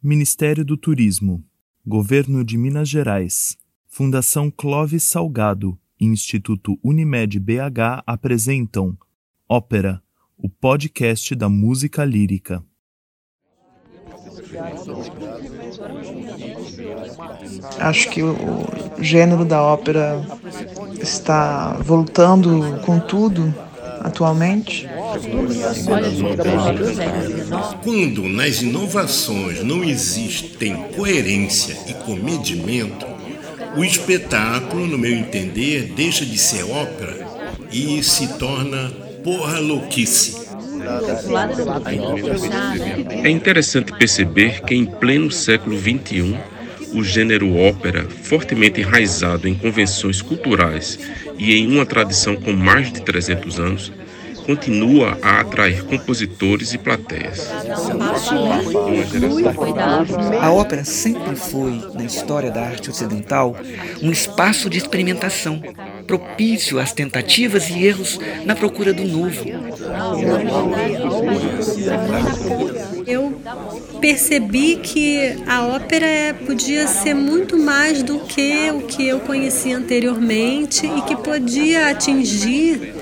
Ministério do Turismo, Governo de Minas Gerais, Fundação Clóvis Salgado e Instituto Unimed BH apresentam Ópera, o podcast da música lírica. Acho que o gênero da ópera está voltando com tudo atualmente. Quando nas inovações não existem coerência e comedimento, o espetáculo, no meu entender, deixa de ser ópera e se torna porra louquice. É interessante perceber que em pleno século XXI, o gênero ópera, fortemente enraizado em convenções culturais e em uma tradição com mais de 300 anos, continua a atrair compositores e plateias. A ópera sempre foi, na história da arte ocidental, um espaço de experimentação, propício às tentativas e erros na procura do novo. Eu percebi que a ópera podia ser muito mais do que o que eu conhecia anteriormente e que podia atingir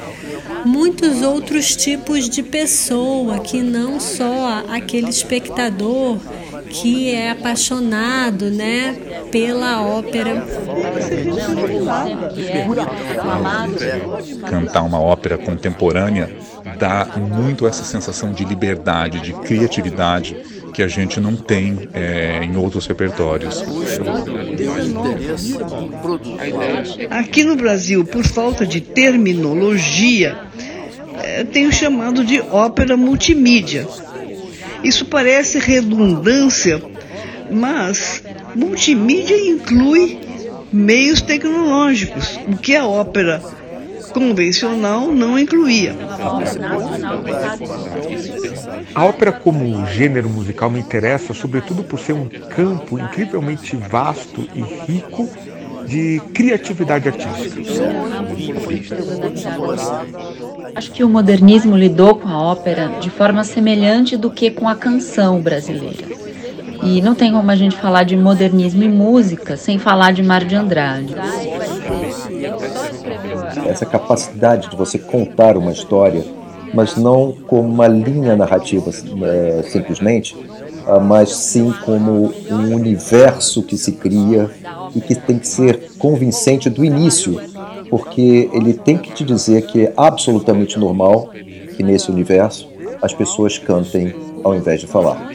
muitos outros tipos de pessoa, que não só aquele espectador que é apaixonado, né, pela ópera. Cantar uma ópera contemporânea dá muito essa sensação de liberdade, de criatividade que a gente não tem é, em outros repertórios. Aqui no Brasil, por falta de terminologia, é, tem o chamado de ópera multimídia. Isso parece redundância, mas multimídia inclui meios tecnológicos, o que a ópera convencional não incluía. A ópera como gênero musical me interessa sobretudo por ser um campo incrivelmente vasto e rico de criatividade artística. Acho que o modernismo lidou com a ópera de forma semelhante do que com a canção brasileira. E não tem como a gente falar de modernismo e música sem falar de Mar de Andrade. Essa capacidade de você contar uma história, mas não como uma linha narrativa é, simplesmente, ah, mas sim como um universo que se cria e que tem que ser convincente do início, porque ele tem que te dizer que é absolutamente normal que nesse universo as pessoas cantem ao invés de falar.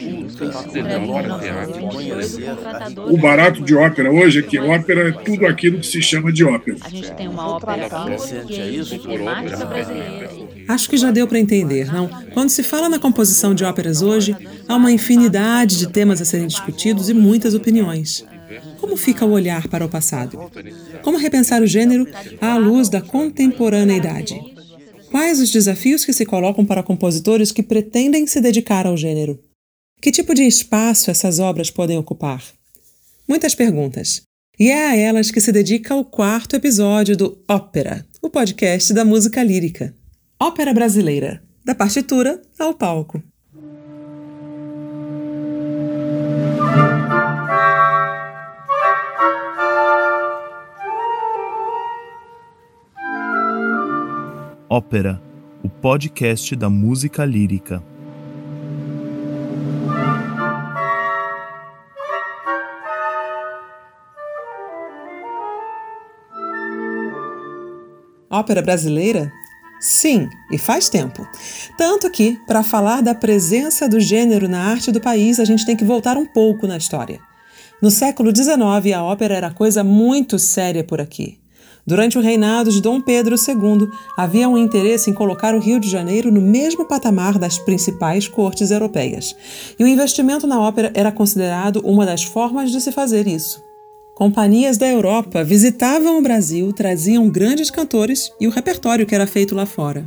O barato de ópera hoje é que ópera é tudo aquilo que se chama de ópera. A gente tem uma ópera Acho que já deu para entender, não? Quando se fala na composição de óperas hoje, há uma infinidade de temas a serem discutidos e muitas opiniões. Como fica o olhar para o passado? Como repensar o gênero à luz da contemporaneidade? Quais os desafios que se colocam para compositores que pretendem se dedicar ao gênero? Que tipo de espaço essas obras podem ocupar? Muitas perguntas. E é a elas que se dedica o quarto episódio do Ópera, o podcast da música lírica. Ópera brasileira, da partitura ao palco. Ópera, o podcast da música lírica. Ópera brasileira? Sim, e faz tempo. Tanto que, para falar da presença do gênero na arte do país, a gente tem que voltar um pouco na história. No século XIX, a ópera era coisa muito séria por aqui. Durante o reinado de Dom Pedro II, havia um interesse em colocar o Rio de Janeiro no mesmo patamar das principais cortes europeias. E o investimento na ópera era considerado uma das formas de se fazer isso. Companhias da Europa visitavam o Brasil, traziam grandes cantores e o repertório que era feito lá fora.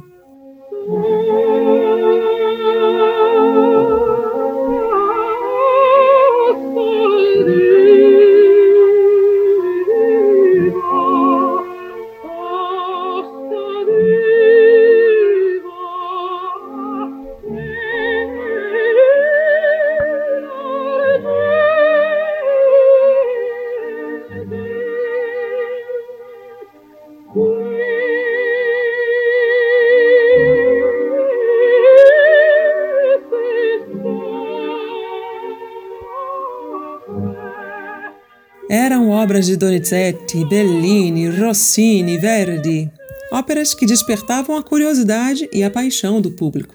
Eram obras de Donizetti, Bellini, Rossini, Verdi, óperas que despertavam a curiosidade e a paixão do público.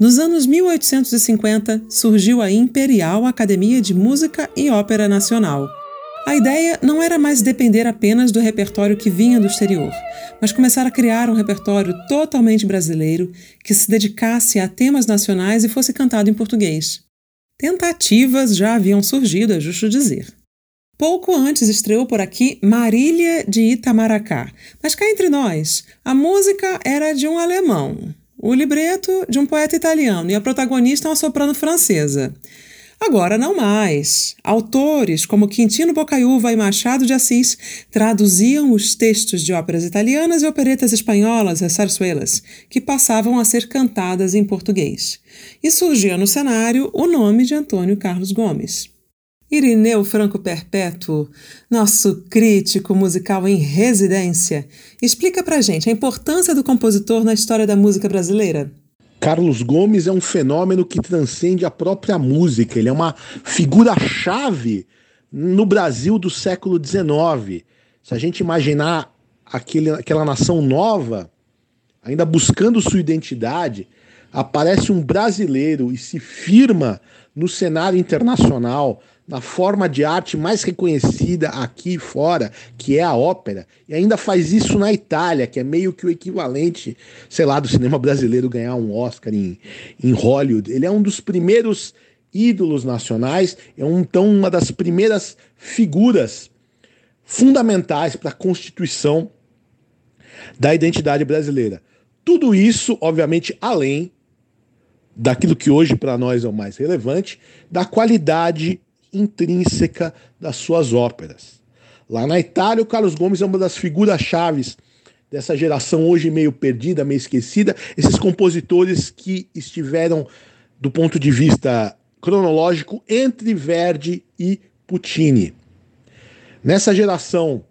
Nos anos 1850 surgiu a Imperial Academia de Música e Ópera Nacional. A ideia não era mais depender apenas do repertório que vinha do exterior, mas começar a criar um repertório totalmente brasileiro que se dedicasse a temas nacionais e fosse cantado em português. Tentativas já haviam surgido, é justo dizer. Pouco antes estreou por aqui Marília de Itamaracá. Mas cá entre nós, a música era de um alemão, o libreto de um poeta italiano e a protagonista uma soprano francesa. Agora não mais. Autores como Quintino Bocaiúva e Machado de Assis traduziam os textos de óperas italianas e operetas espanholas, as sarsuelas, que passavam a ser cantadas em português. E surgia no cenário o nome de Antônio Carlos Gomes. Irineu Franco Perpétuo, nosso crítico musical em residência, explica pra gente a importância do compositor na história da música brasileira. Carlos Gomes é um fenômeno que transcende a própria música, ele é uma figura-chave no Brasil do século XIX. Se a gente imaginar aquele, aquela nação nova, ainda buscando sua identidade, aparece um brasileiro e se firma no cenário internacional, na forma de arte mais reconhecida aqui fora, que é a ópera, e ainda faz isso na Itália, que é meio que o equivalente, sei lá, do cinema brasileiro ganhar um Oscar em, em Hollywood. Ele é um dos primeiros ídolos nacionais, é um, então uma das primeiras figuras fundamentais para a constituição da identidade brasileira. Tudo isso, obviamente, além daquilo que hoje para nós é o mais relevante, da qualidade intrínseca das suas óperas. Lá na Itália, o Carlos Gomes é uma das figuras chaves dessa geração hoje meio perdida, meio esquecida, esses compositores que estiveram do ponto de vista cronológico entre Verdi e Puccini. Nessa geração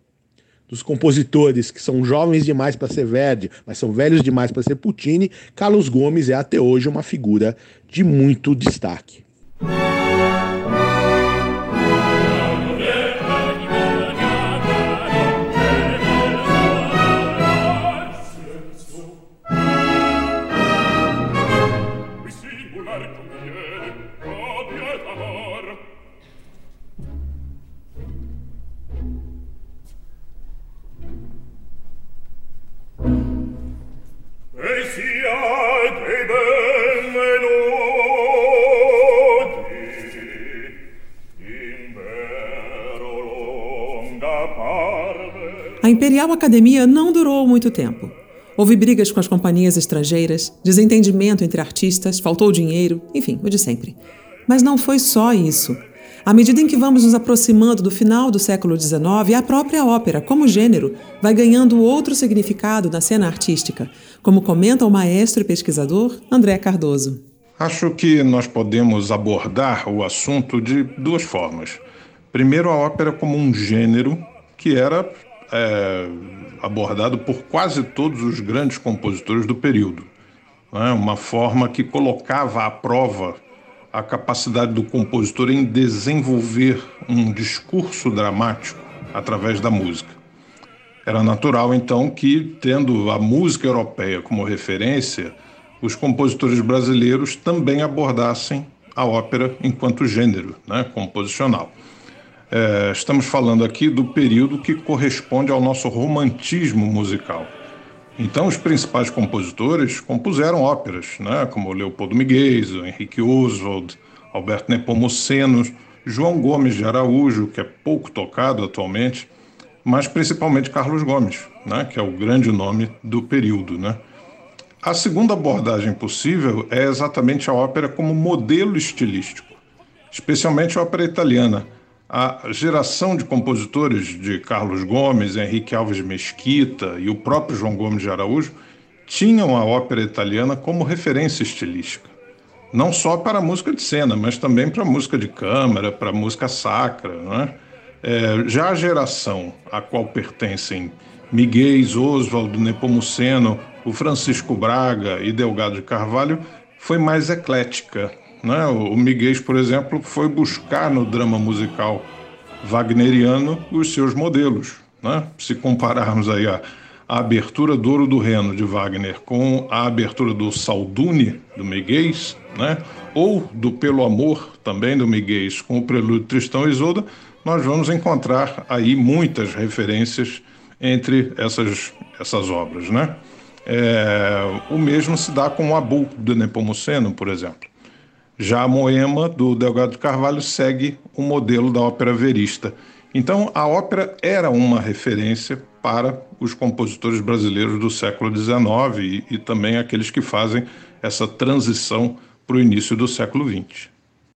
dos compositores que são jovens demais para ser Verdi, mas são velhos demais para ser Puccini, Carlos Gomes é até hoje uma figura de muito destaque. Imperial Academia não durou muito tempo. Houve brigas com as companhias estrangeiras, desentendimento entre artistas, faltou dinheiro, enfim, o de sempre. Mas não foi só isso. À medida em que vamos nos aproximando do final do século XIX, a própria ópera, como gênero, vai ganhando outro significado na cena artística, como comenta o maestro e pesquisador André Cardoso. Acho que nós podemos abordar o assunto de duas formas. Primeiro, a ópera como um gênero que era é, abordado por quase todos os grandes compositores do período. Né? Uma forma que colocava à prova a capacidade do compositor em desenvolver um discurso dramático através da música. Era natural, então, que, tendo a música europeia como referência, os compositores brasileiros também abordassem a ópera enquanto gênero né, composicional. É, estamos falando aqui do período que corresponde ao nosso romantismo musical. Então, os principais compositores compuseram óperas, né, como Leopoldo Miguel, Henrique Oswald, Alberto Nepomuceno, João Gomes de Araújo, que é pouco tocado atualmente, mas principalmente Carlos Gomes, né, que é o grande nome do período. Né. A segunda abordagem possível é exatamente a ópera como modelo estilístico, especialmente a ópera italiana a geração de compositores de Carlos Gomes, Henrique Alves Mesquita e o próprio João Gomes de Araújo tinham a ópera italiana como referência estilística. Não só para a música de cena, mas também para a música de câmara, para a música sacra. Né? É, já a geração a qual pertencem Miguel, Oswaldo, Nepomuceno, o Francisco Braga e Delgado de Carvalho foi mais eclética, né? O Miguel, por exemplo, foi buscar no drama musical wagneriano os seus modelos. Né? Se compararmos aí a, a abertura do Ouro do Reno de Wagner com a abertura do Saldune do Miguel, né? ou do Pelo Amor também do Miguel com o Prelúdio Tristão e Isolda, nós vamos encontrar aí muitas referências entre essas, essas obras. Né? É, o mesmo se dá com o Abu do Nepomuceno, por exemplo. Já a Moema do Delgado de Carvalho segue o modelo da ópera verista. Então, a ópera era uma referência para os compositores brasileiros do século XIX e, e também aqueles que fazem essa transição para o início do século XX.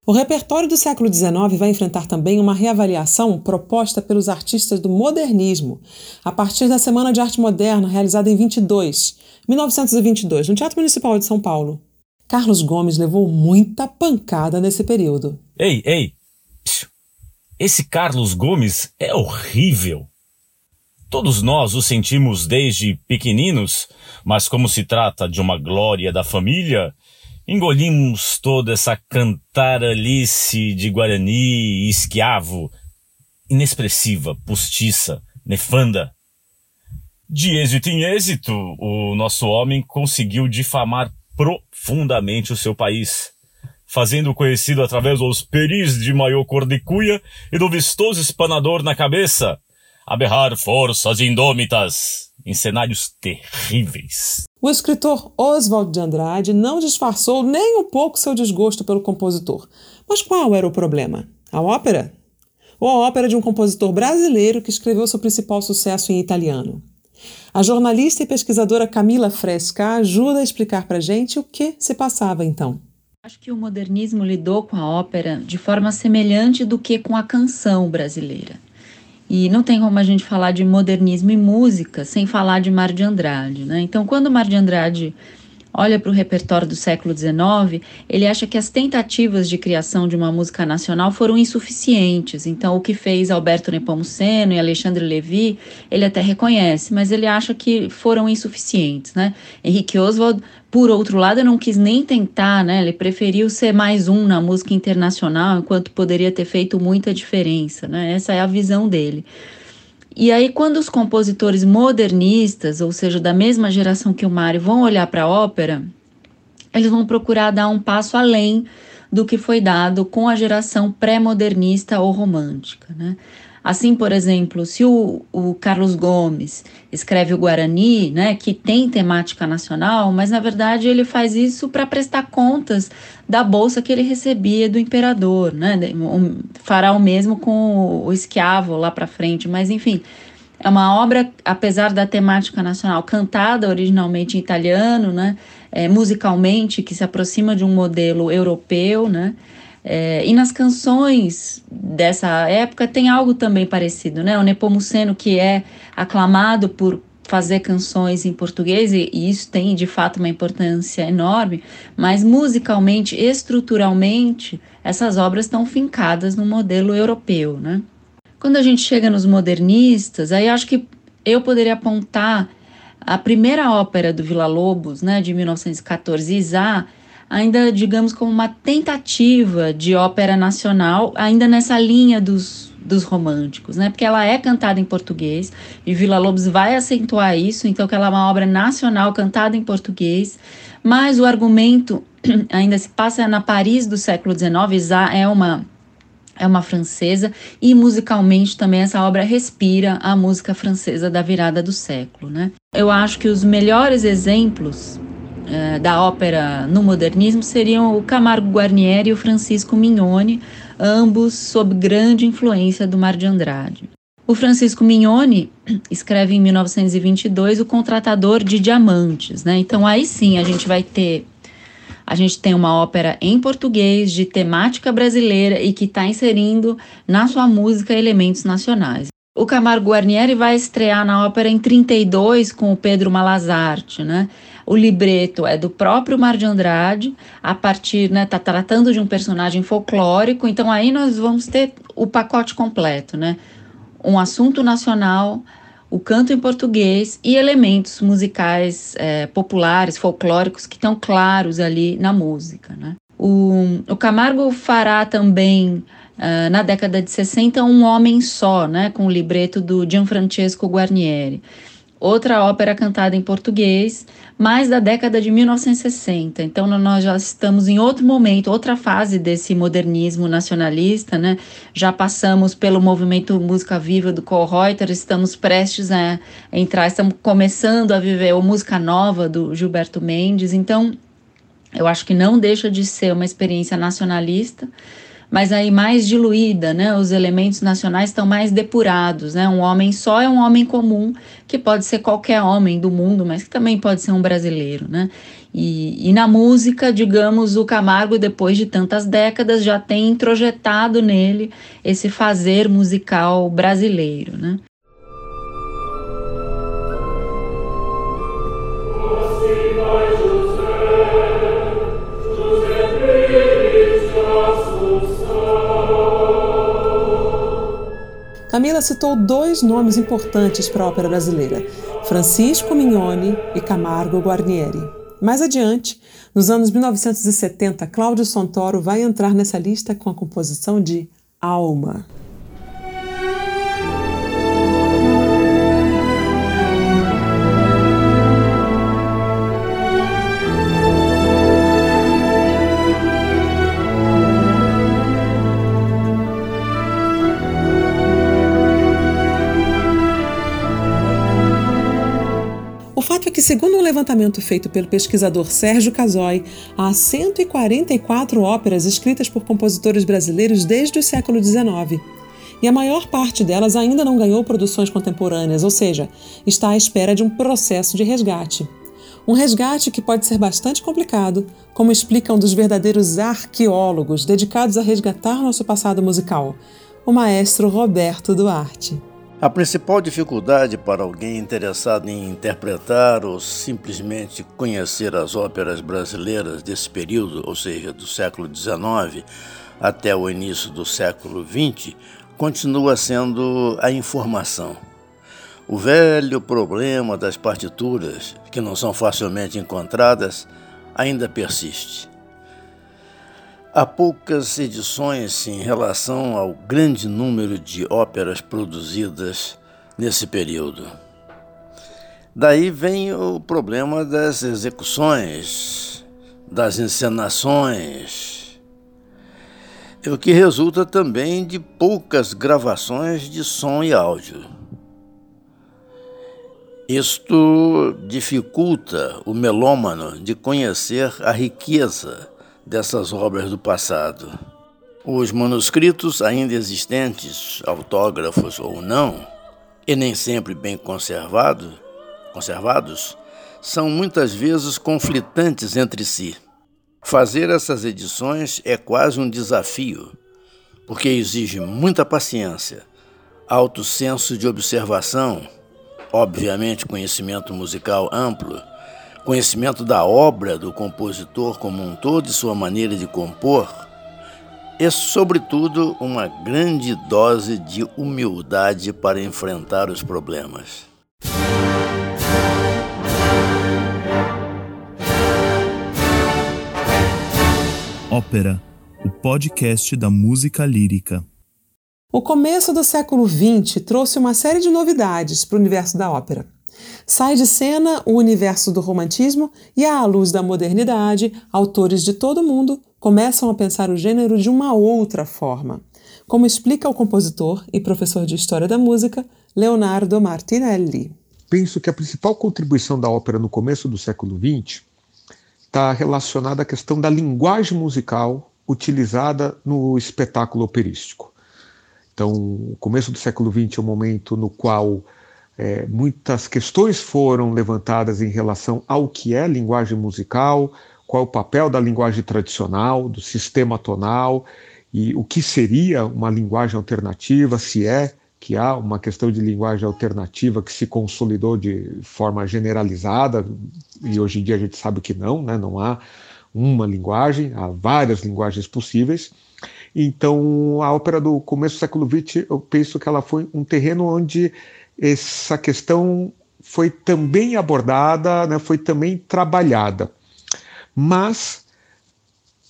O repertório do século XIX vai enfrentar também uma reavaliação proposta pelos artistas do modernismo, a partir da Semana de Arte Moderna, realizada em 22, 1922, no Teatro Municipal de São Paulo. Carlos Gomes levou muita pancada nesse período. Ei, ei! Esse Carlos Gomes é horrível. Todos nós o sentimos desde pequeninos, mas como se trata de uma glória da família, Engolimos toda essa cantaralice de Guarani, esquiavo, inexpressiva, postiça, nefanda. De êxito em êxito, o nosso homem conseguiu difamar profundamente o seu país, fazendo conhecido através dos peris de maior cor de cuia e do vistoso espanador na cabeça, a forças indômitas em cenários terríveis. O escritor Oswald de Andrade não disfarçou nem um pouco seu desgosto pelo compositor. Mas qual era o problema? A ópera? Ou a ópera de um compositor brasileiro que escreveu seu principal sucesso em italiano? A jornalista e pesquisadora Camila Fresca ajuda a explicar para gente o que se passava então. Acho que o modernismo lidou com a ópera de forma semelhante do que com a canção brasileira. E não tem como a gente falar de modernismo e música sem falar de Mar de Andrade, né? Então, quando Mar de Andrade olha para o repertório do século XIX, ele acha que as tentativas de criação de uma música nacional foram insuficientes. Então, o que fez Alberto Nepomuceno e Alexandre Levy, ele até reconhece, mas ele acha que foram insuficientes, né? Henrique Oswald, por outro lado, não quis nem tentar, né? Ele preferiu ser mais um na música internacional, enquanto poderia ter feito muita diferença, né? Essa é a visão dele. E aí, quando os compositores modernistas, ou seja, da mesma geração que o Mário, vão olhar para a ópera, eles vão procurar dar um passo além do que foi dado com a geração pré-modernista ou romântica. Né? Assim, por exemplo, se o, o, Carlos Gomes escreve o Guarani, né, que tem temática nacional, mas na verdade ele faz isso para prestar contas da bolsa que ele recebia do imperador, né? Fará o mesmo com o, o esquiavo lá para frente, mas enfim, é uma obra, apesar da temática nacional cantada originalmente em italiano, né, é, musicalmente que se aproxima de um modelo europeu, né? É, e nas canções dessa época tem algo também parecido, né? O Nepomuceno, que é aclamado por fazer canções em português, e, e isso tem de fato uma importância enorme, mas musicalmente, estruturalmente, essas obras estão fincadas no modelo europeu, né? Quando a gente chega nos modernistas, aí acho que eu poderia apontar a primeira ópera do Vila Lobos, né, de 1914, Isá, ainda, digamos, como uma tentativa de ópera nacional, ainda nessa linha dos, dos românticos, né? Porque ela é cantada em português e Vila Lobos vai acentuar isso, então que ela é uma obra nacional cantada em português, mas o argumento ainda se passa na Paris do século XIX, é uma é uma francesa e musicalmente também essa obra respira a música francesa da virada do século, né? Eu acho que os melhores exemplos eh, da ópera no modernismo seriam o Camargo Guarnieri e o Francisco Mignone, ambos sob grande influência do Mar de Andrade. O Francisco Mignone escreve em 1922 o Contratador de Diamantes, né? Então aí sim a gente vai ter a gente tem uma ópera em português de temática brasileira e que está inserindo na sua música elementos nacionais. O Camargo Guarnieri vai estrear na ópera em 32 com o Pedro Malazarte, né? O libreto é do próprio Mar de Andrade, a partir, né, tá tratando de um personagem folclórico, então aí nós vamos ter o pacote completo, né? Um assunto nacional, o canto em português e elementos musicais é, populares, folclóricos que estão claros ali na música, né? O, o Camargo fará também uh, na década de 60, Um Homem Só, né, com o libreto do Gianfrancesco Guarnieri. Outra ópera cantada em português, mais da década de 1960. Então, nós já estamos em outro momento, outra fase desse modernismo nacionalista, né? Já passamos pelo movimento Música Viva do Kohlreuter, estamos prestes a entrar, estamos começando a viver a música nova do Gilberto Mendes. Então, eu acho que não deixa de ser uma experiência nacionalista, mas aí mais diluída, né? Os elementos nacionais estão mais depurados, né? Um homem só é um homem comum, que pode ser qualquer homem do mundo, mas que também pode ser um brasileiro, né? E, e na música, digamos, o Camargo, depois de tantas décadas, já tem introjetado nele esse fazer musical brasileiro, né? Camila citou dois nomes importantes para a ópera brasileira: Francisco Mignoni e Camargo Guarnieri. Mais adiante, nos anos 1970, Cláudio Santoro vai entrar nessa lista com a composição de Alma. Que, segundo um levantamento feito pelo pesquisador Sérgio Casoy, há 144 óperas escritas por compositores brasileiros desde o século XIX. E a maior parte delas ainda não ganhou produções contemporâneas, ou seja, está à espera de um processo de resgate. Um resgate que pode ser bastante complicado, como explica um dos verdadeiros arqueólogos dedicados a resgatar nosso passado musical, o maestro Roberto Duarte. A principal dificuldade para alguém interessado em interpretar ou simplesmente conhecer as óperas brasileiras desse período, ou seja, do século XIX até o início do século XX, continua sendo a informação. O velho problema das partituras, que não são facilmente encontradas, ainda persiste. Há poucas edições em relação ao grande número de óperas produzidas nesse período. Daí vem o problema das execuções, das encenações, o que resulta também de poucas gravações de som e áudio. Isto dificulta o melômano de conhecer a riqueza dessas obras do passado. Os manuscritos ainda existentes, autógrafos ou não, e nem sempre bem conservado, conservados, são muitas vezes conflitantes entre si. Fazer essas edições é quase um desafio, porque exige muita paciência, alto senso de observação, obviamente conhecimento musical amplo conhecimento da obra do compositor como um todo e sua maneira de compor, e, sobretudo, uma grande dose de humildade para enfrentar os problemas. Ópera, o podcast da música lírica. O começo do século XX trouxe uma série de novidades para o universo da ópera. Sai de cena o universo do romantismo e, à luz da modernidade, autores de todo o mundo começam a pensar o gênero de uma outra forma, como explica o compositor e professor de História da Música Leonardo Martinelli. Penso que a principal contribuição da ópera no começo do século XX está relacionada à questão da linguagem musical utilizada no espetáculo operístico. Então, o começo do século XX é um momento no qual é, muitas questões foram levantadas em relação ao que é linguagem musical, qual é o papel da linguagem tradicional, do sistema tonal e o que seria uma linguagem alternativa, se é que há uma questão de linguagem alternativa que se consolidou de forma generalizada, e hoje em dia a gente sabe que não, né? não há uma linguagem, há várias linguagens possíveis. Então, a ópera do começo do século XX, eu penso que ela foi um terreno onde essa questão foi também abordada, né, foi também trabalhada. Mas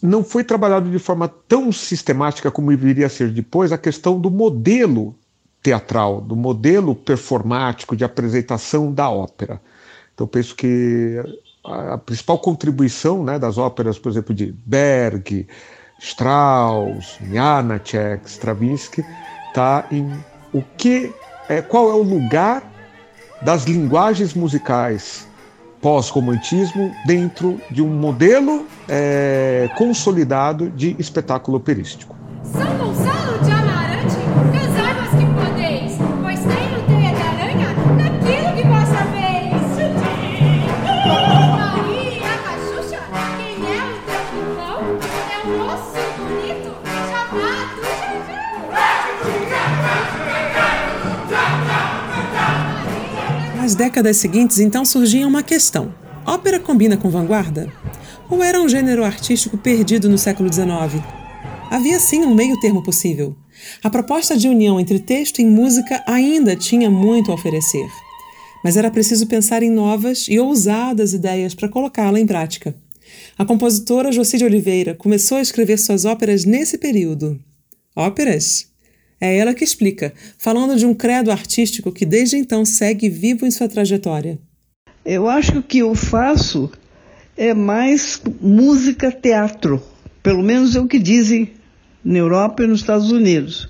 não foi trabalhado de forma tão sistemática como deveria ser depois a questão do modelo teatral, do modelo performático de apresentação da ópera. Então, penso que a, principal contribuição né, das óperas, por exemplo, de Berg, Strauss, Janacek, Stravinsky, está em o que é, qual é o lugar das linguagens musicais pós-romantismo dentro de um modelo é, consolidado de espetáculo operístico. Décadas seguintes, então, surgia uma questão: ópera combina com vanguarda? Ou era um gênero artístico perdido no século XIX? Havia sim um meio termo possível. A proposta de união entre texto e música ainda tinha muito a oferecer. Mas era preciso pensar em novas e ousadas ideias para colocá-la em prática. A compositora Jocide Oliveira começou a escrever suas óperas nesse período. Óperas? É ela que explica, falando de um credo artístico que desde então segue vivo em sua trajetória. Eu acho que o que eu faço é mais música-teatro. Pelo menos é o que dizem na Europa e nos Estados Unidos.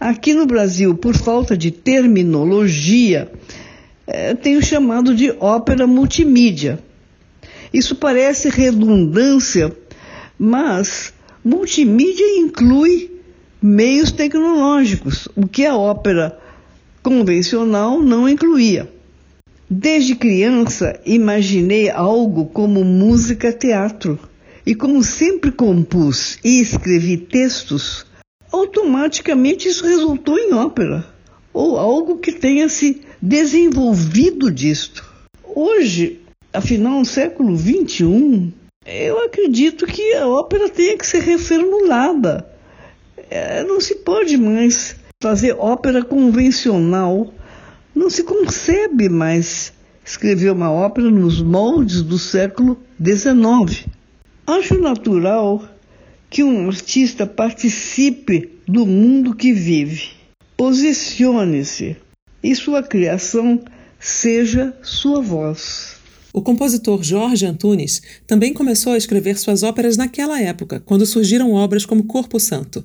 Aqui no Brasil, por falta de terminologia, é, tenho chamado de ópera multimídia. Isso parece redundância, mas multimídia inclui meios tecnológicos, o que a ópera convencional não incluía. Desde criança imaginei algo como música-teatro e como sempre compus e escrevi textos, automaticamente isso resultou em ópera ou algo que tenha se desenvolvido disto. Hoje, afinal, século XXI, eu acredito que a ópera tenha que ser reformulada é, não se pode mais fazer ópera convencional, não se concebe mais escrever uma ópera nos moldes do século XIX. Acho natural que um artista participe do mundo que vive, posicione-se e sua criação seja sua voz. O compositor Jorge Antunes também começou a escrever suas óperas naquela época, quando surgiram obras como Corpo Santo.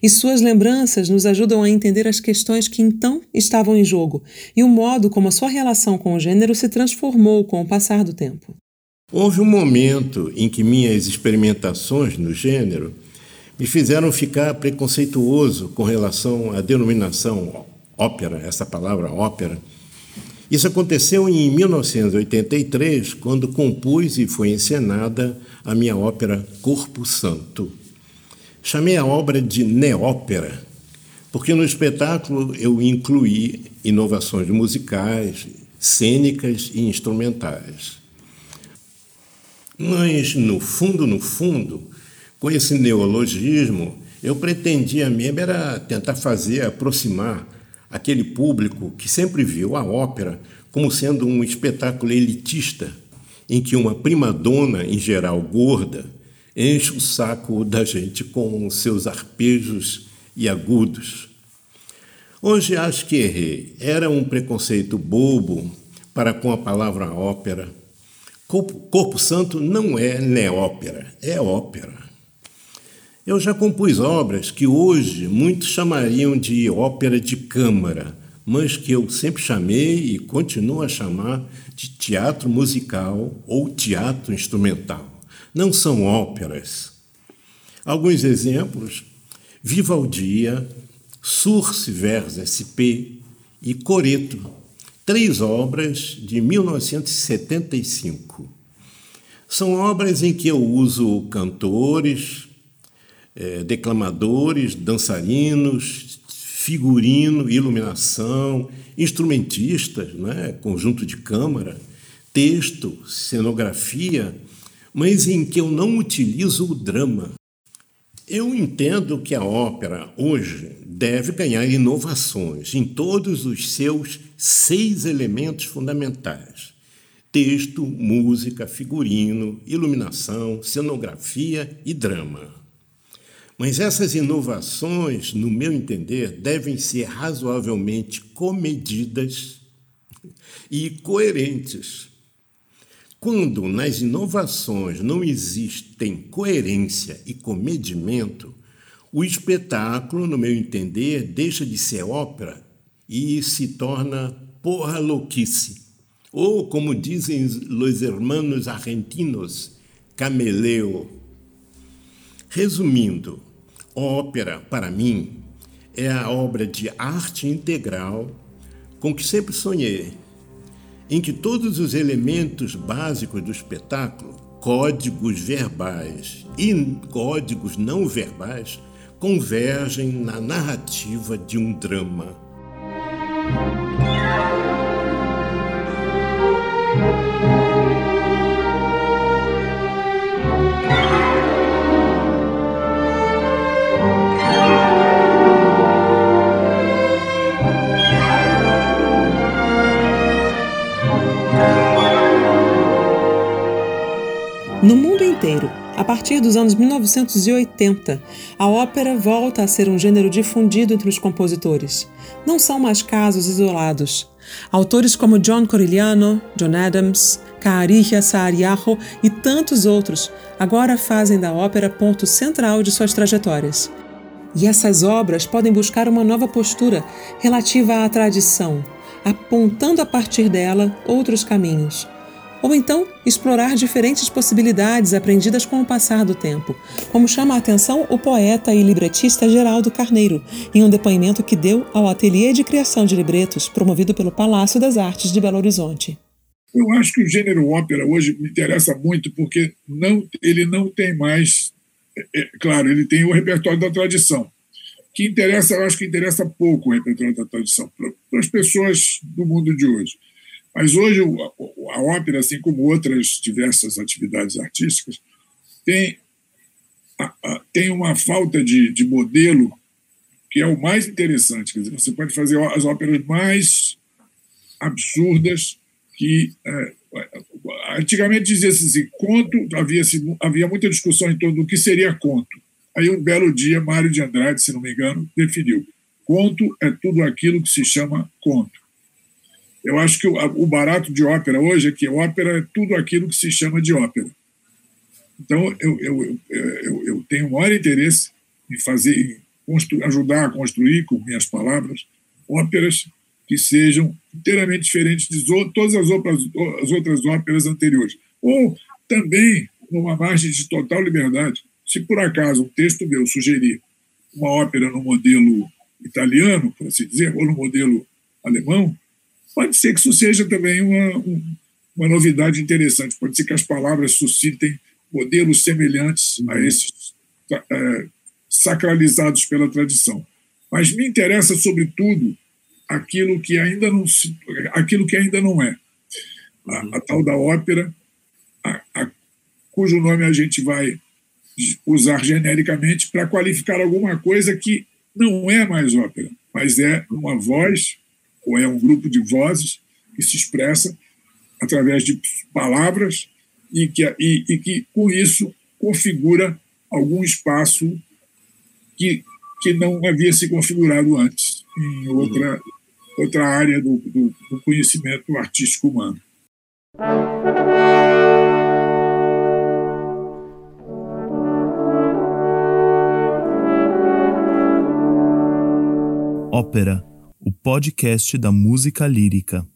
E suas lembranças nos ajudam a entender as questões que então estavam em jogo e o modo como a sua relação com o gênero se transformou com o passar do tempo. Houve um momento em que minhas experimentações no gênero me fizeram ficar preconceituoso com relação à denominação ópera, essa palavra ópera isso aconteceu em 1983, quando compus e foi encenada a minha ópera Corpo Santo. Chamei a obra de neópera, porque no espetáculo eu incluí inovações musicais, cênicas e instrumentais. Mas, no fundo, no fundo, com esse neologismo, eu pretendia mesmo era tentar fazer aproximar aquele público que sempre viu a ópera como sendo um espetáculo elitista, em que uma primadona, em geral gorda, enche o saco da gente com seus arpejos e agudos. Hoje acho que errei. Era um preconceito bobo para com a palavra ópera. Corpo, Corpo Santo não é neópera, é ópera. Eu já compus obras que hoje muitos chamariam de ópera de câmara, mas que eu sempre chamei e continuo a chamar de teatro musical ou teatro instrumental. Não são óperas. Alguns exemplos: Viva o Dia, vers SP e Coreto, três obras de 1975. São obras em que eu uso cantores, é, declamadores, dançarinos, figurino, iluminação, instrumentistas, né, conjunto de câmara, texto, cenografia, mas em que eu não utilizo o drama. Eu entendo que a ópera hoje deve ganhar inovações em todos os seus seis elementos fundamentais: texto, música, figurino, iluminação, cenografia e drama. Mas essas inovações, no meu entender, devem ser razoavelmente comedidas e coerentes. Quando nas inovações não existem coerência e comedimento, o espetáculo, no meu entender, deixa de ser ópera e se torna porra louquice. Ou, como dizem os hermanos argentinos, cameleo. Resumindo, ópera, para mim, é a obra de arte integral com que sempre sonhei, em que todos os elementos básicos do espetáculo, códigos verbais e códigos não verbais, convergem na narrativa de um drama. No mundo inteiro, a partir dos anos 1980, a ópera volta a ser um gênero difundido entre os compositores. Não são mais casos isolados. Autores como John Corigliano, John Adams, Kaarihya Saariaho e tantos outros agora fazem da ópera ponto central de suas trajetórias. E essas obras podem buscar uma nova postura relativa à tradição, apontando a partir dela outros caminhos ou então explorar diferentes possibilidades aprendidas com o passar do tempo, como chama a atenção o poeta e libretista Geraldo Carneiro, em um depoimento que deu ao Ateliê de Criação de Libretos, promovido pelo Palácio das Artes de Belo Horizonte. Eu acho que o gênero ópera hoje me interessa muito porque não, ele não tem mais. É, é, claro, ele tem o repertório da tradição, que interessa, eu acho que interessa pouco o repertório da tradição para as pessoas do mundo de hoje. Mas hoje a ópera, assim como outras diversas atividades artísticas, tem, tem uma falta de, de modelo que é o mais interessante. Quer dizer, você pode fazer as óperas mais absurdas que é, antigamente dizia-se assim, conto havia havia muita discussão em torno do que seria conto. Aí um belo dia Mário de Andrade, se não me engano, definiu: conto é tudo aquilo que se chama conto. Eu acho que o, barato de ópera hoje é que ópera é tudo aquilo que se chama de ópera. Então, eu, eu, eu, eu tenho o maior interesse em fazer, em ajudar a construir, com minhas palavras, óperas que sejam inteiramente diferentes de todas as outras, as outras óperas anteriores. Ou também numa margem de total liberdade. Se por acaso um texto meu sugerir uma ópera no modelo italiano, por assim dizer, ou no modelo alemão, Pode ser que isso seja também uma, uma novidade interessante. Pode ser que as palavras suscitem modelos semelhantes a esses é, sacralizados pela tradição. Mas me interessa, sobretudo, aquilo que ainda não, se, aquilo que ainda não é. A, a tal da ópera, a, a, cujo nome a gente vai usar genericamente para qualificar alguma coisa que não é mais ópera, mas é uma voz ou é um grupo de vozes que se expressa através de palavras e que, e, e que com isso, configura algum espaço que, que não havia se configurado antes em outra, outra área do, do, do conhecimento artístico humano. Ópera o podcast da música lírica.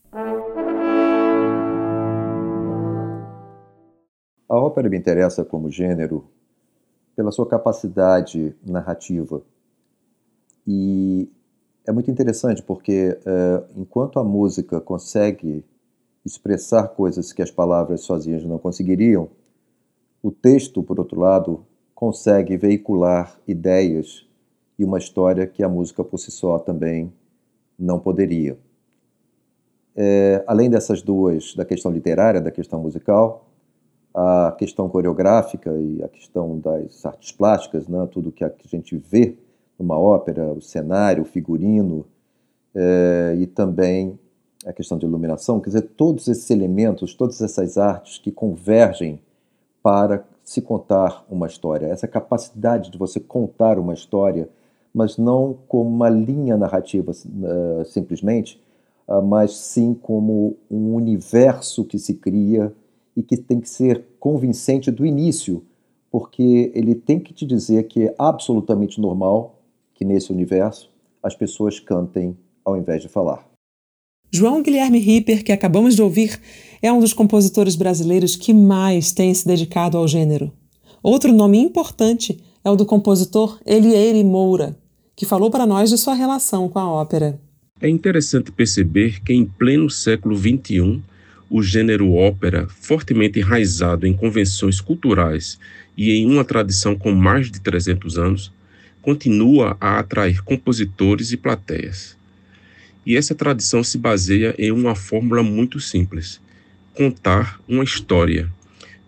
A ópera me interessa como gênero pela sua capacidade narrativa. E é muito interessante porque, é, enquanto a música consegue expressar coisas que as palavras sozinhas não conseguiriam, o texto, por outro lado, consegue veicular ideias e uma história que a música por si só também não poderia. É, além dessas duas, da questão literária, da questão musical, a questão coreográfica e a questão das artes plásticas, né, tudo que a gente vê numa ópera, o cenário, o figurino, é, e também a questão de iluminação, quer dizer, todos esses elementos, todas essas artes que convergem para se contar uma história, essa capacidade de você contar uma história, mas não como uma linha narrativa uh, simplesmente, uh, mas sim como um universo que se cria e que tem que ser convincente do início, porque ele tem que te dizer que é absolutamente normal que nesse universo as pessoas cantem ao invés de falar. João Guilherme Ripper, que acabamos de ouvir, é um dos compositores brasileiros que mais tem se dedicado ao gênero. Outro nome importante é o do compositor Elieire Moura, que falou para nós de sua relação com a ópera. É interessante perceber que, em pleno século XXI, o gênero ópera, fortemente enraizado em convenções culturais e em uma tradição com mais de 300 anos, continua a atrair compositores e plateias. E essa tradição se baseia em uma fórmula muito simples: contar uma história,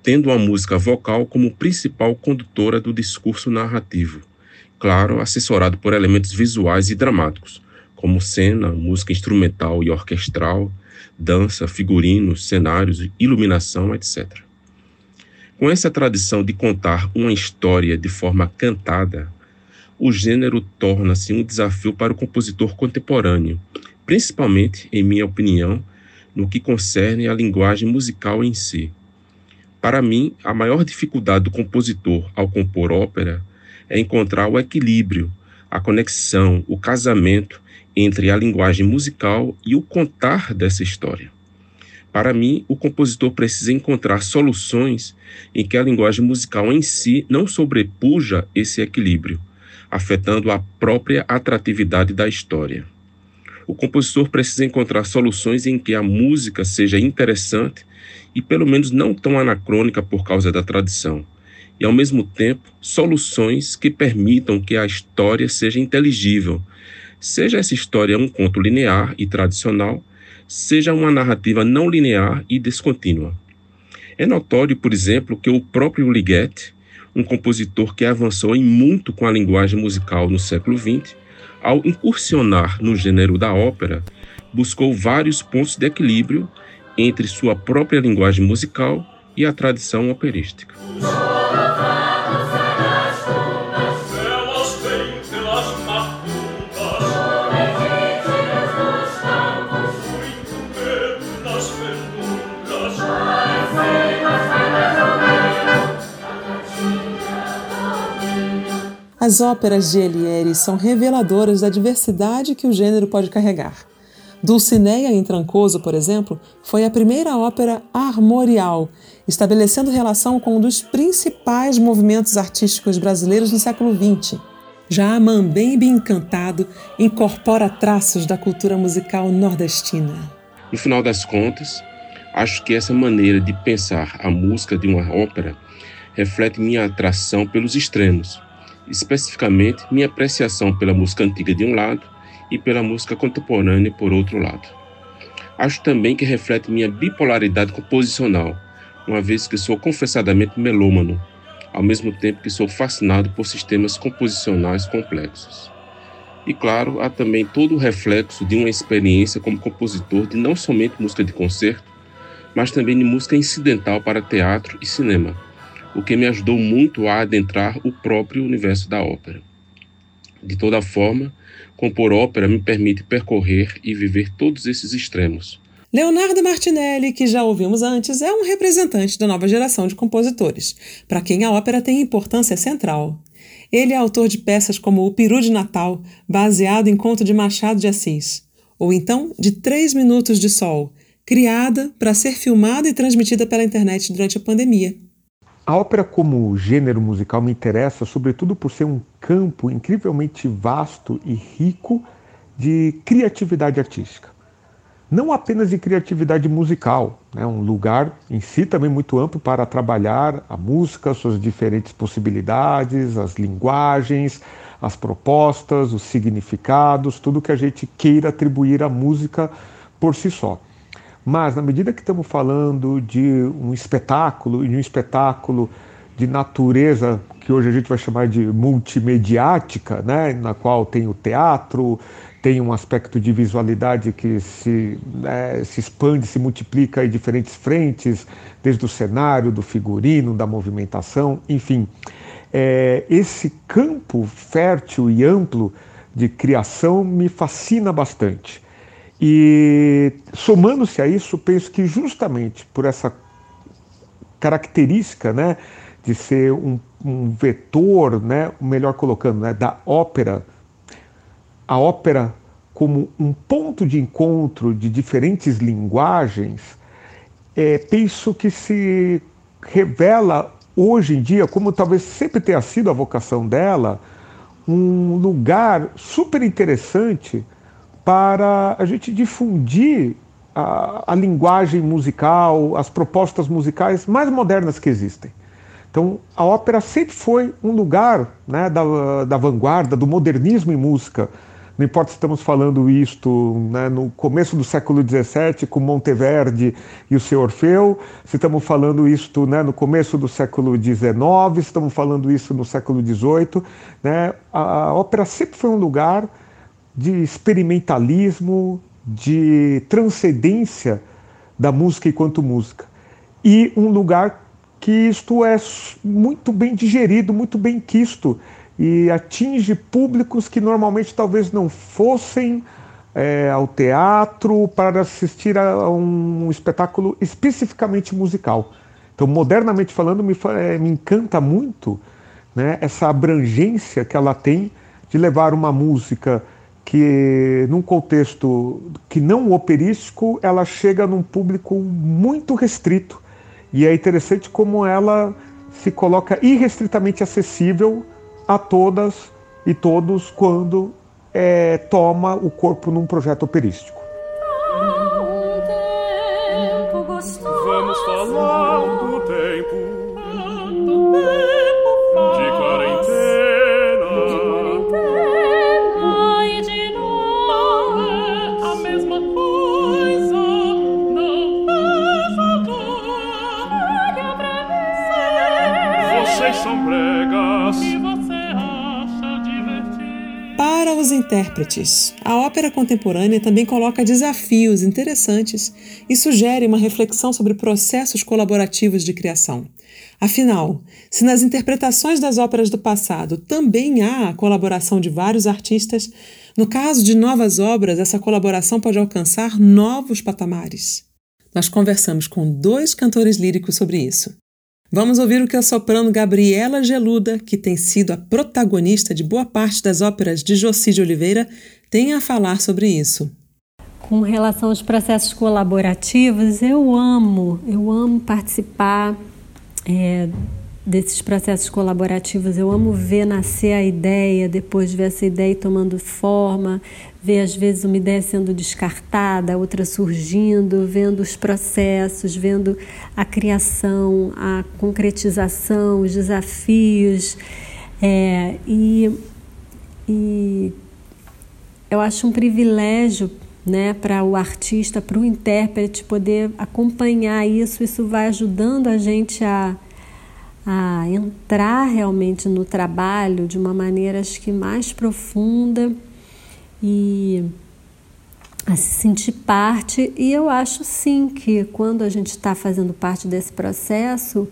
tendo a música vocal como principal condutora do discurso narrativo, claro, assessorado por elementos visuais e dramáticos, como cena, música instrumental e orquestral, dança, figurinos, cenários, iluminação, etc. Com essa tradição de contar uma história de forma cantada, o gênero torna-se um desafio para o compositor contemporâneo, principalmente, em minha opinião, no que concerne à linguagem musical em si. Para mim, a maior dificuldade do compositor ao compor ópera é encontrar o equilíbrio, a conexão, o casamento entre a linguagem musical e o contar dessa história. Para mim, o compositor precisa encontrar soluções em que a linguagem musical em si não sobrepuja esse equilíbrio, afetando a própria atratividade da história. O compositor precisa encontrar soluções em que a música seja interessante e pelo menos não tão anacrônica por causa da tradição, e ao mesmo tempo soluções que permitam que a história seja inteligível, seja essa história um conto linear e tradicional, seja uma narrativa não linear e descontínua. É notório, por exemplo, que o próprio Ligeti, um compositor que avançou em muito com a linguagem musical no século XX, ao incursionar no gênero da ópera, buscou vários pontos de equilíbrio entre sua própria linguagem musical e a tradição operística. As óperas de Elieri são reveladoras da diversidade que o gênero pode carregar. Dulcineia em Trancoso, por exemplo, foi a primeira ópera armorial, estabelecendo relação com um dos principais movimentos artísticos brasileiros no século XX. Já a Mambembe Encantado incorpora traços da cultura musical nordestina. No final das contas, acho que essa maneira de pensar a música de uma ópera reflete minha atração pelos extremos, especificamente minha apreciação pela música antiga de um lado e pela música contemporânea por outro lado. Acho também que reflete minha bipolaridade composicional, uma vez que sou confessadamente melômano, ao mesmo tempo que sou fascinado por sistemas composicionais complexos. E claro, há também todo o reflexo de uma experiência como compositor de não somente música de concerto, mas também de música incidental para teatro e cinema o que me ajudou muito a adentrar o próprio universo da ópera. De toda forma, compor ópera me permite percorrer e viver todos esses extremos. Leonardo Martinelli, que já ouvimos antes, é um representante da nova geração de compositores, para quem a ópera tem importância central. Ele é autor de peças como O Peru de Natal, baseado em conto de Machado de Assis, ou então de Três Minutos de Sol, criada para ser filmada e transmitida pela internet durante a pandemia. A ópera, como gênero musical, me interessa sobretudo por ser um campo incrivelmente vasto e rico de criatividade artística. Não apenas de criatividade musical, né? um lugar em si também muito amplo para trabalhar a música, suas diferentes possibilidades, as linguagens, as propostas, os significados, tudo que a gente queira atribuir à música por si só. Mas na medida que estamos falando de um espetáculo, e de um espetáculo de natureza que hoje a gente vai chamar de multimediática, né, na qual tem o teatro, tem um aspecto de visualidade que se, né, se expande, se multiplica em diferentes frentes, desde o cenário, do figurino, da movimentação, enfim. É, esse campo fértil e amplo de criação me fascina bastante. E somando-se a isso, penso que justamente por essa característica né, de ser um, um vetor, né, melhor colocando, né, da ópera, a ópera como um ponto de encontro de diferentes linguagens, é, penso que se revela hoje em dia, como talvez sempre tenha sido a vocação dela, um lugar super interessante para a gente difundir a, a, linguagem musical, as propostas musicais mais modernas que existem. Então, a ópera sempre foi um lugar né, da, da vanguarda, do modernismo em música, não importa se estamos falando isto né, no começo do século XVII com Monteverdi e o seu Orfeu, se estamos falando isto né, no começo do século XIX, se estamos falando isso no século XVIII, né, a, a ópera sempre foi um lugar de experimentalismo, de transcendência da música enquanto música. E um lugar que isto é muito bem digerido, muito bem quisto e atinge públicos que normalmente talvez não fossem é, ao teatro para assistir a um espetáculo especificamente musical. Então, modernamente falando, me, é, me encanta muito né, essa abrangência que ela tem de levar uma música que, num contexto que não operístico, ela chega num público muito restrito. E é interessante como ela se coloca irrestritamente acessível a todas e todos quando é, toma o corpo num projeto operístico. Os intérpretes, a ópera contemporânea também coloca desafios interessantes e sugere uma reflexão sobre processos colaborativos de criação. Afinal, se nas interpretações das óperas do passado também há a colaboração de vários artistas, no caso de novas obras, essa colaboração pode alcançar novos patamares. Nós conversamos com dois cantores líricos sobre isso. Vamos ouvir o que a soprano Gabriela Geluda, que tem sido a protagonista de boa parte das óperas de Joci de Oliveira, tem a falar sobre isso. Com relação aos processos colaborativos, eu amo, eu amo participar é, desses processos colaborativos. Eu amo ver nascer a ideia, depois ver essa ideia tomando forma, ver às vezes uma ideia sendo descartada, outra surgindo, vendo os processos, vendo a criação, a concretização, os desafios. É, e, e eu acho um privilégio né, para o artista, para o intérprete poder acompanhar isso. Isso vai ajudando a gente a a entrar realmente no trabalho de uma maneira acho que mais profunda e a se sentir parte. E eu acho sim que quando a gente está fazendo parte desse processo,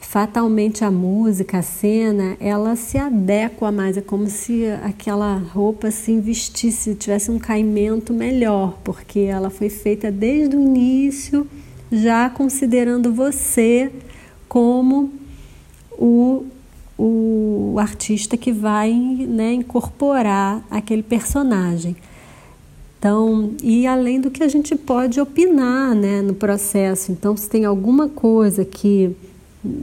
fatalmente a música, a cena, ela se adequa mais. É como se aquela roupa se investisse, tivesse um caimento melhor, porque ela foi feita desde o início, já considerando você como o, o artista que vai né, incorporar aquele personagem. Então, e além do que a gente pode opinar né, no processo. Então, se tem alguma coisa que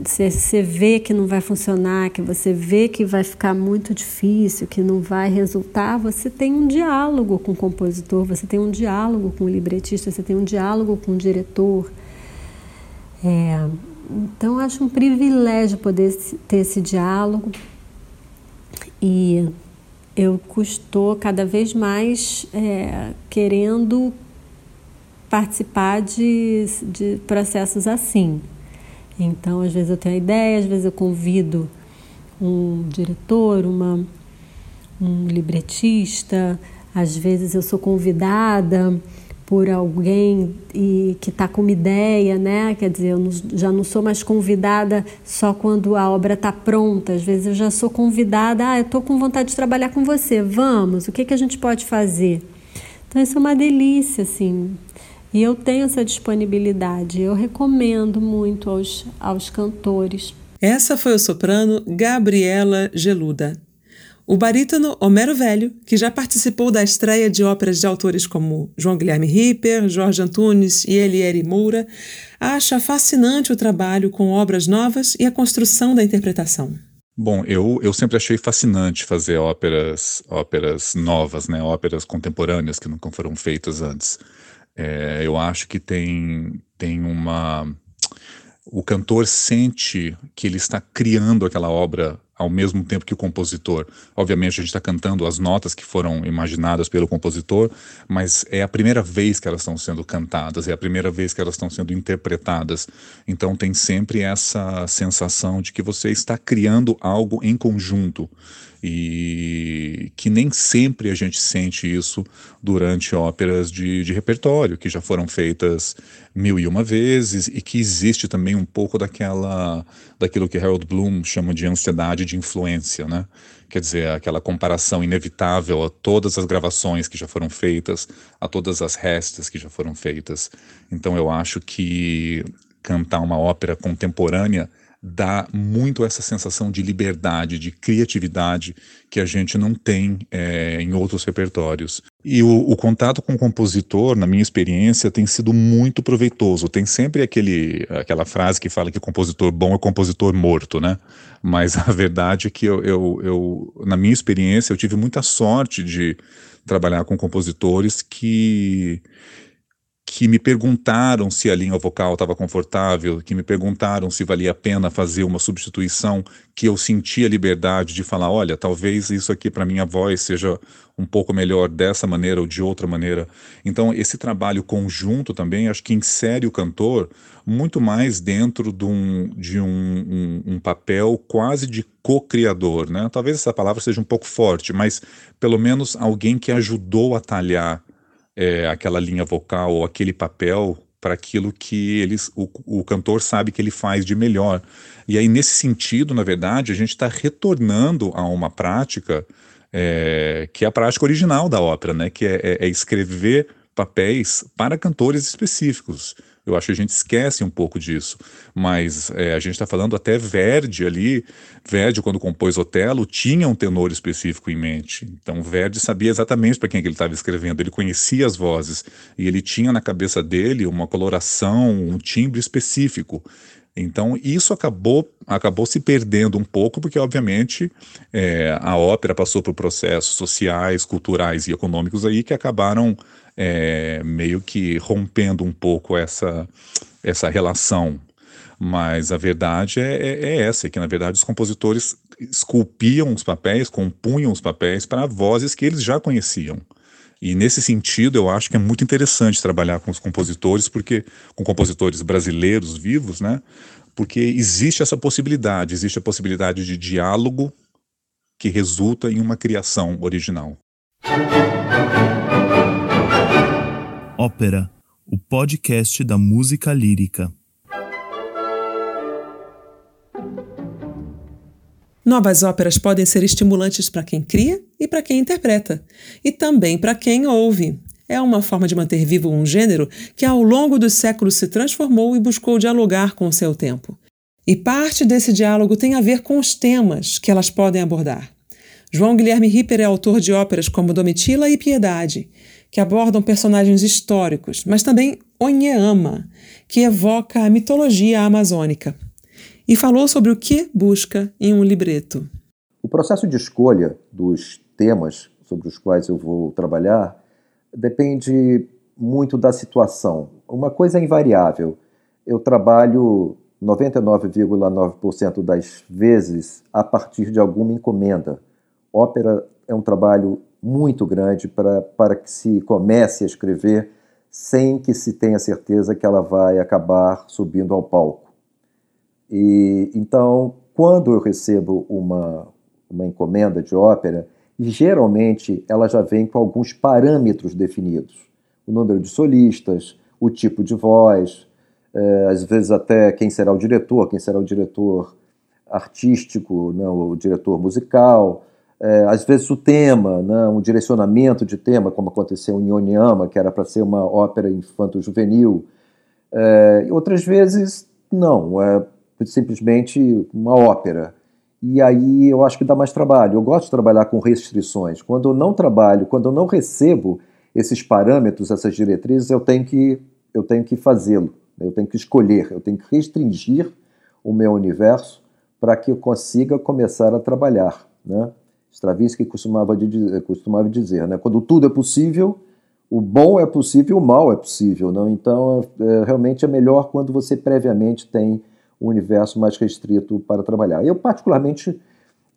você vê que não vai funcionar, que você vê que vai ficar muito difícil, que não vai resultar, você tem um diálogo com o compositor, você tem um diálogo com o libretista, você tem um diálogo com o diretor. É, então, acho um privilégio poder ter esse diálogo e eu estou cada vez mais é, querendo participar de, de processos assim. Então, às vezes eu tenho a ideia, às vezes eu convido um diretor, uma, um libretista, às vezes eu sou convidada por alguém e que está com uma ideia, né? Quer dizer, eu não, já não sou mais convidada só quando a obra está pronta. Às vezes eu já sou convidada, ah, eu estou com vontade de trabalhar com você, vamos, o que, que a gente pode fazer? Então isso é uma delícia, assim. E eu tenho essa disponibilidade. Eu recomendo muito aos, aos cantores. Essa foi o soprano Gabriela Geluda. O barítono Homero Velho, que já participou da estreia de óperas de autores como João Guilherme Ripper, Jorge Antunes e Eliere Moura, acha fascinante o trabalho com obras novas e a construção da interpretação. Bom, eu, eu sempre achei fascinante fazer óperas, óperas novas, né? óperas contemporâneas que nunca foram feitas antes. É, eu acho que tem, tem uma. O cantor sente que ele está criando aquela obra ao mesmo tempo que o compositor. Obviamente, a gente está cantando as notas que foram imaginadas pelo compositor, mas é a primeira vez que elas estão sendo cantadas, é a primeira vez que elas estão sendo interpretadas. Então, tem sempre essa sensação de que você está criando algo em conjunto e que nem sempre a gente sente isso durante óperas de, de, repertório, que já foram feitas mil e uma vezes, e que existe também um pouco daquela, daquilo que Harold Bloom chama de ansiedade de influência, né? Quer dizer, aquela comparação inevitável a todas as gravações que já foram feitas, a todas as restas que já foram feitas. Então eu acho que cantar uma ópera contemporânea dá muito essa sensação de liberdade, de criatividade que a gente não tem é, em outros repertórios. E o, o, contato com o compositor, na minha experiência, tem sido muito proveitoso. Tem sempre aquele, aquela frase que fala que compositor bom é compositor morto, né? Mas a verdade é que eu, eu, eu na minha experiência, eu tive muita sorte de trabalhar com compositores que que me perguntaram se a linha vocal estava confortável, que me perguntaram se valia a pena fazer uma substituição, que eu sentia liberdade de falar, olha, talvez isso aqui para minha voz seja um pouco melhor dessa maneira ou de outra maneira. Então, esse trabalho conjunto também, acho que insere o cantor muito mais dentro de um, de um, um, um papel quase de co-criador, né? Talvez essa palavra seja um pouco forte, mas pelo menos alguém que ajudou a talhar é, aquela linha vocal ou aquele papel para aquilo que eles, o, o cantor sabe que ele faz de melhor. E aí, nesse sentido, na verdade, a gente está retornando a uma prática é, que é a prática original da ópera, né? que é, é, é escrever papéis para cantores específicos. Eu acho que a gente esquece um pouco disso. Mas é, a gente está falando até Verdi ali. Verdi, quando compôs Otelo, tinha um tenor específico em mente. Então Verdi sabia exatamente para quem que ele estava escrevendo. Ele conhecia as vozes e ele tinha na cabeça dele uma coloração, um timbre específico. Então isso acabou acabou se perdendo um pouco porque obviamente é, a ópera passou por processos sociais, culturais e econômicos aí que acabaram é, meio que rompendo um pouco essa, essa relação. Mas a verdade é, é, é essa, é que na verdade os compositores esculpiam os papéis, compunham os papéis para vozes que eles já conheciam. E nesse sentido, eu acho que é muito interessante trabalhar com os compositores, porque com compositores brasileiros vivos, né? Porque existe essa possibilidade, existe a possibilidade de diálogo que resulta em uma criação original. Ópera, o podcast da música lírica. Novas óperas podem ser estimulantes para quem cria e para quem interpreta, e também para quem ouve. É uma forma de manter vivo um gênero que ao longo dos séculos se transformou e buscou dialogar com o seu tempo. E parte desse diálogo tem a ver com os temas que elas podem abordar. João Guilherme Ripper é autor de óperas como Domitila e Piedade, que abordam personagens históricos, mas também Onyeama, que evoca a mitologia amazônica. E falou sobre o que busca em um libreto. O processo de escolha dos temas sobre os quais eu vou trabalhar depende muito da situação. Uma coisa é invariável. Eu trabalho 99,9% das vezes a partir de alguma encomenda. Ópera é um trabalho muito grande para, para que se comece a escrever sem que se tenha certeza que ela vai acabar subindo ao palco. E então, quando eu recebo uma, uma encomenda de ópera, geralmente ela já vem com alguns parâmetros definidos: o número de solistas, o tipo de voz, é, às vezes até quem será o diretor, quem será o diretor artístico, não, o diretor musical, é, às vezes o tema, né, um direcionamento de tema, como aconteceu em Onyama, que era para ser uma ópera infanto-juvenil, é, outras vezes não, é simplesmente uma ópera. E aí eu acho que dá mais trabalho. Eu gosto de trabalhar com restrições. Quando eu não trabalho, quando eu não recebo esses parâmetros, essas diretrizes, eu tenho que, eu tenho que fazê-lo. Eu tenho que escolher, eu tenho que restringir o meu universo para que eu consiga começar a trabalhar. Né? Stravinsky costumava, costumava dizer, né? quando tudo é possível, o bom é possível, o mal é possível. Não? Então, é, realmente é melhor quando você previamente tem um universo mais restrito para trabalhar. Eu, particularmente,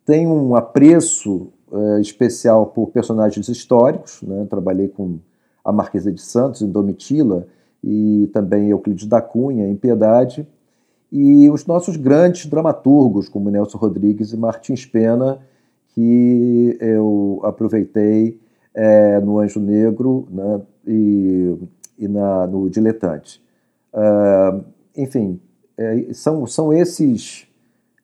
tenho um apreço é, especial por personagens históricos. Né? Trabalhei com a Marquesa de Santos, em Domitila, e também Euclides da Cunha, em Piedade, e os nossos grandes dramaturgos, como Nelson Rodrigues e Martins Pena, que eu aproveitei é, no Anjo Negro né, e, e na, no Diletante. Uh, enfim, é, são, são esses,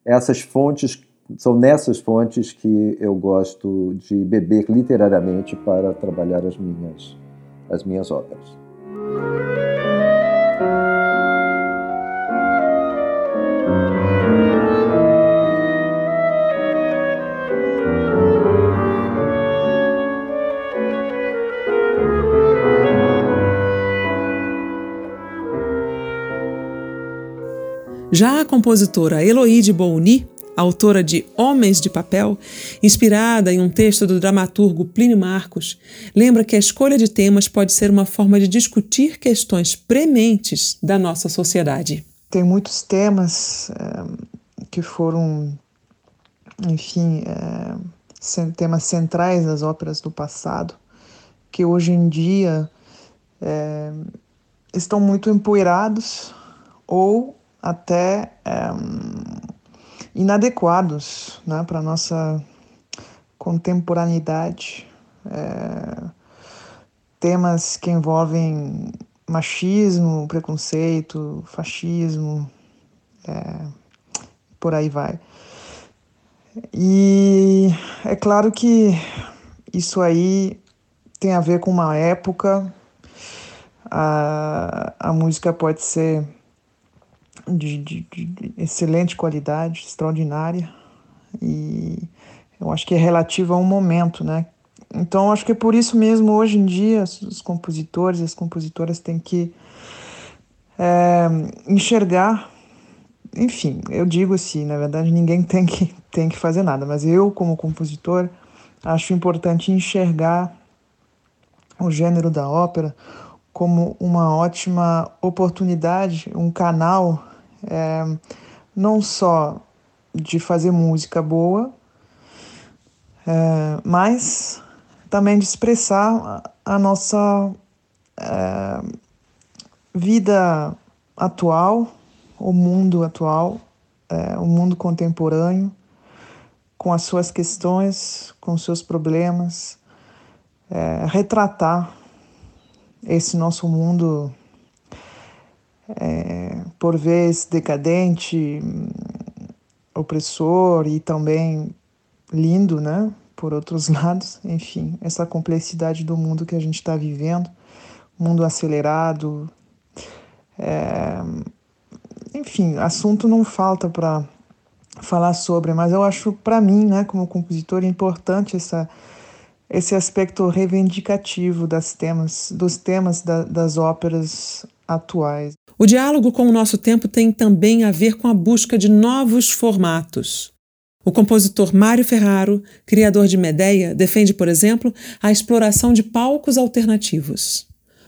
essas fontes, são nessas fontes que eu gosto de beber literariamente para trabalhar as minhas, as minhas óperas. Já a compositora Eloíde Bouni, autora de Homens de Papel, inspirada em um texto do dramaturgo Plínio Marcos, lembra que a escolha de temas pode ser uma forma de discutir questões prementes da nossa sociedade. Tem muitos temas é, que foram, enfim, é, temas centrais das óperas do passado, que hoje em dia é, estão muito empoeirados ou até é, inadequados né, para a nossa contemporaneidade. É, temas que envolvem machismo, preconceito, fascismo, é, por aí vai. E é claro que isso aí tem a ver com uma época, a, a música pode ser de, de, de excelente qualidade, extraordinária, e eu acho que é relativa a um momento, né? Então, acho que é por isso mesmo, hoje em dia, os compositores e as compositoras têm que é, enxergar. Enfim, eu digo assim, na verdade, ninguém tem que, tem que fazer nada, mas eu, como compositor, acho importante enxergar o gênero da ópera como uma ótima oportunidade, um canal é, não só de fazer música boa, é, mas também de expressar a nossa é, vida atual, o mundo atual, é, o mundo contemporâneo, com as suas questões, com os seus problemas, é, retratar esse nosso mundo é, por vezes decadente, opressor e também lindo, né? Por outros lados, enfim, essa complexidade do mundo que a gente está vivendo, mundo acelerado, é, enfim, assunto não falta para falar sobre, mas eu acho para mim, né, como compositor, importante essa esse aspecto reivindicativo das temas, dos temas da, das óperas atuais. O diálogo com o nosso tempo tem também a ver com a busca de novos formatos. O compositor Mário Ferraro, criador de Medeia, defende, por exemplo, a exploração de palcos alternativos.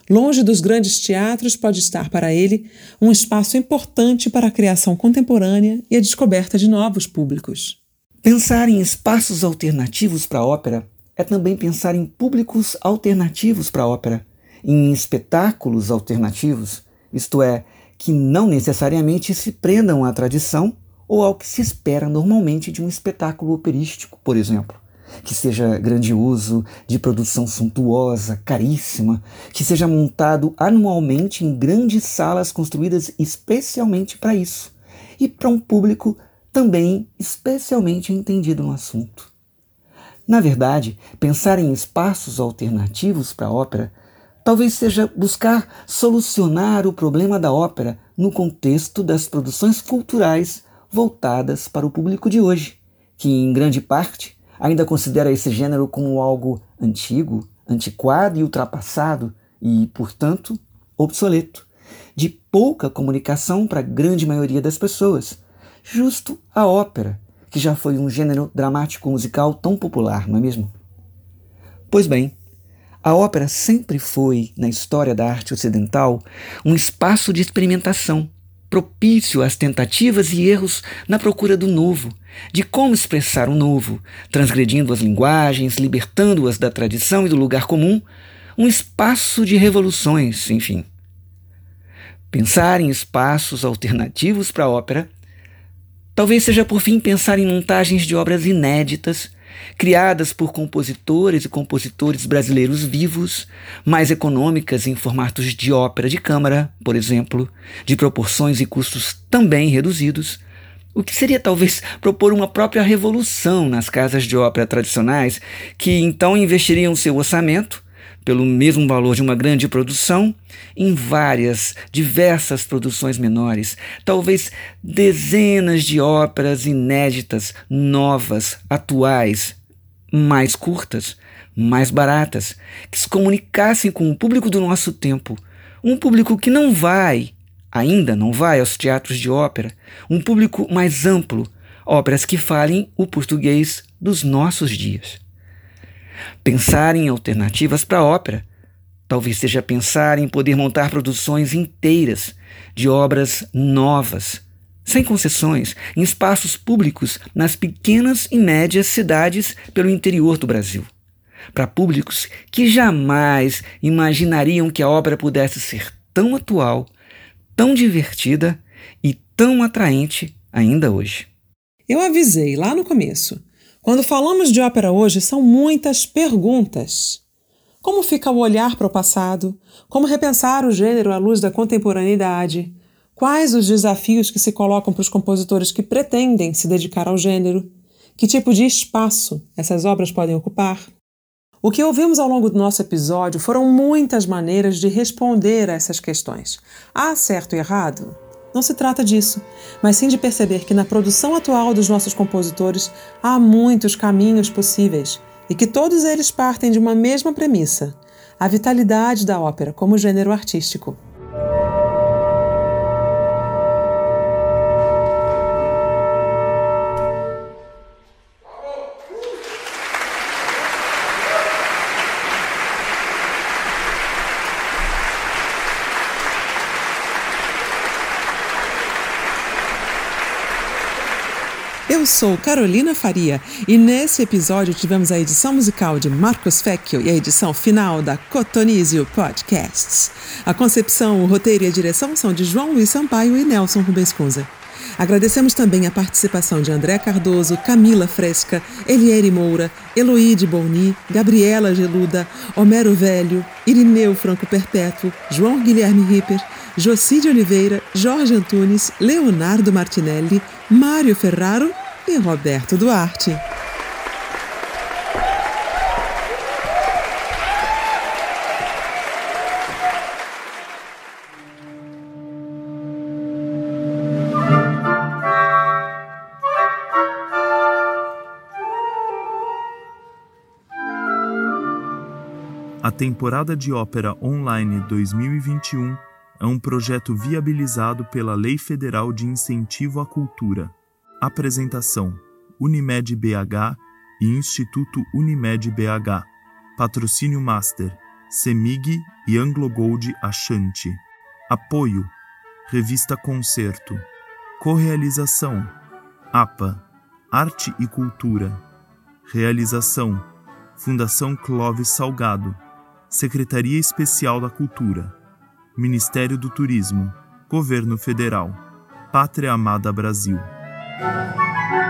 Longe dos grandes teatros, pode estar para ele um espaço importante para a criação contemporânea e a descoberta de novos públicos. Pensar em espaços alternativos para a ópera é também pensar em públicos alternativos para a ópera, em espetáculos alternativos, isto é, que não necessariamente se prendam à tradição ou ao que se espera normalmente de um espetáculo operístico, por exemplo. que seja grandioso, de produção suntuosa, caríssima, que seja montado anualmente em grandes salas construídas especialmente para isso e para um público também especialmente entendido no assunto. Na verdade, pensar em espaços alternativos para a ópera talvez seja buscar solucionar o problema da ópera no contexto das produções culturais voltadas para o público de hoje, que em grande parte ainda considera esse gênero como algo antigo, antiquado e ultrapassado e, portanto, obsoleto, de pouca comunicação para a grande maioria das pessoas, justo a ópera, que já foi um gênero dramático musical tão popular, não é mesmo? Pois bem, a ópera sempre foi, na história da arte ocidental, um espaço de experimentação, propício às tentativas e erros na procura do novo, de como expressar o novo, transgredindo as linguagens, libertando-as da tradição e do lugar comum, um espaço de revoluções, enfim. Pensar em espaços alternativos para a ópera Talvez seja por fim pensar em montagens de obras inéditas, criadas por compositores e compositores brasileiros vivos, mais econômicas em formatos de ópera de câmara, por exemplo, de proporções e custos também reduzidos, o que seria talvez propor uma própria revolução nas casas de ópera tradicionais, que então investiriam seu orçamento pelo mesmo valor de uma grande produção em várias, diversas produções menores, talvez dezenas de óperas inéditas, novas, atuais, mais curtas, mais baratas, que se comunicassem com o público do nosso tempo, um público que não vai, ainda não vai aos teatros de ópera, um público mais amplo, óperas que falem o português dos nossos dias. Pensar em alternativas para a ópera. Talvez seja pensar em poder montar produções inteiras de obras novas, sem concessões, em espaços públicos nas pequenas e médias cidades pelo interior do Brasil. Para públicos que jamais imaginariam que a obra pudesse ser tão atual, tão divertida e tão atraente ainda hoje. Eu avisei lá no começo. Quando falamos de ópera hoje, são muitas perguntas. Como fica o olhar para o passado? Como repensar o gênero à luz da contemporaneidade? Quais os desafios que se colocam para os compositores que pretendem se dedicar ao gênero? Que tipo de espaço essas obras podem ocupar? O que ouvimos ao longo do nosso episódio foram muitas maneiras de responder a essas questões. Há certo e errado? Não se trata disso, mas sim de perceber que na produção atual dos nossos compositores há muitos caminhos possíveis e que todos eles partem de uma mesma premissa: a vitalidade da ópera como gênero artístico. Eu sou Carolina Faria e nesse episódio tivemos a edição musical de Marcos Fecchio e a edição final da Cotonizio Podcasts. A concepção, o roteiro e a direção são de João Luiz Sampaio e Nelson Rubens Cunza. Agradecemos também a participação de André Cardoso, Camila Fresca, Eliere Moura, Eloíde Boni, Gabriela Geluda, Homero Velho, Irineu Franco Perpétuo, João Guilherme Ripper, Jocide Oliveira, Jorge Antunes, Leonardo Martinelli, Mário Ferraro e Roberto Duarte. A temporada de ópera online 2021 é um projeto viabilizado pela Lei Federal de Incentivo à Cultura. Apresentação: Unimed BH e Instituto Unimed BH. Patrocínio Master: Semig e Anglo Gold Ashanti. Apoio: Revista Concerto. Correalização: APA Arte e Cultura. Realização: Fundação Clóvis Salgado. Secretaria Especial da Cultura. Ministério do Turismo. Governo Federal. Pátria Amada Brasil. Música